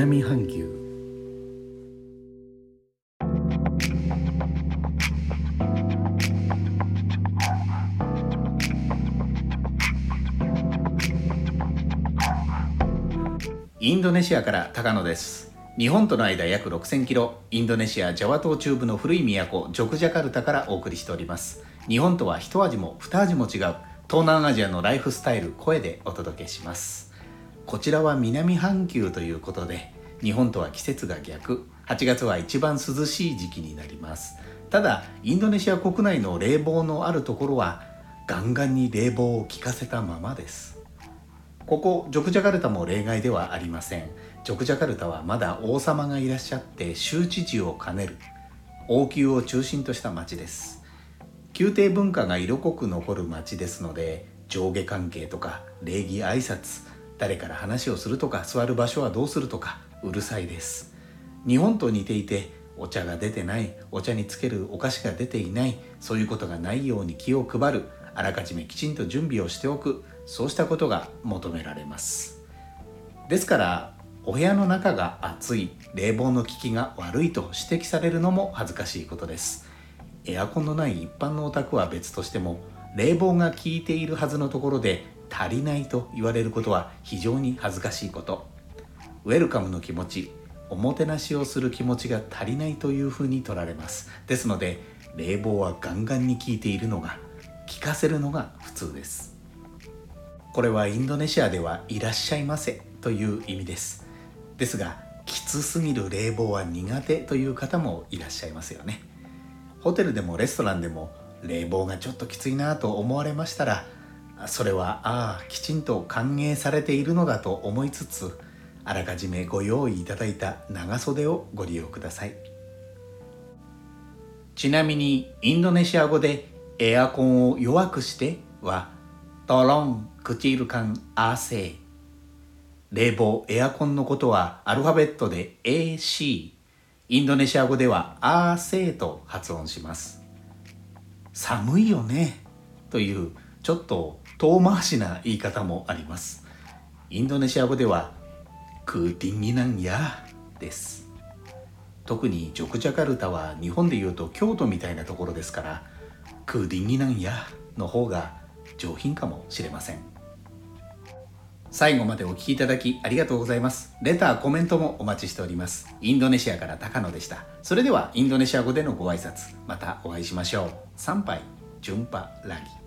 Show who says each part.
Speaker 1: 南半球。インドネシアから高野です。日本との間約6000キロ。インドネシアジャワ島中部の古い都ジョクジャカルタからお送りしております。日本とは一味も二味も違う。東南アジアのライフスタイル声でお届けします。こちらは南半球ということで日本とは季節が逆。8月は一番涼しい時期になります。ただインドネシア国内の冷房のあるところはガンガンに冷房を効かせたままです。ここジョクジャカルタも例外ではありません。ジョクジャカルタはまだ王様がいらっしゃって州知事を兼ねる王宮を中心とした町です。宮廷文化が色濃く残る町ですので上下関係とか礼儀挨拶誰から話をするとか座る場所はどうするとかうるさいです。日本と似ていてお茶が出てないお茶につけるお菓子が出ていないそういうことがないように気を配るあらかじめきちんと準備をしておくそうしたことが求められます。ですからお部屋の中が暑い冷房の効きが悪いと指摘されるのも恥ずかしいことです。エアコンのない一般のお宅は別としても冷房が効いているはずのところで足りないと言われることは非常に恥ずかしいこと。ウェルカムの気持ちおもてなしをする気持ちが足りないというふうに取られます。ですので冷房はガンガンに効いているのが効かせるのが普通です。これはインドネシアではいらっしゃいませという意味です。ですがきつすぎる冷房は苦手という方もいらっしゃいますよね。ホテルでもレストランでも冷房がちょっときついなと思われましたらそれはああきちんと歓迎されているのだと思いつつあらかじめご用意いただいた長袖をご利用ください。ちなみにインドネシア語でエアコンを弱くしてはトロンクチルカンアーセー冷房エアコンのことはアルファベットで AC インドネシア語ではアーセーと発音します。寒いよね。というちょっと遠回しな言い方もあります。インドネシア語ではクーティンギナンヤです。特にジョクジャカルタは日本でいうと京都みたいなところですからクーディンギナンヤの方が上品かもしれません。最後までお聴きいただきありがとうございます。レター、コメントもお待ちしております。インドネシアから高野でした。それではインドネシア語でのご挨拶、またお会いしましょう。参拝、順波、ラギ。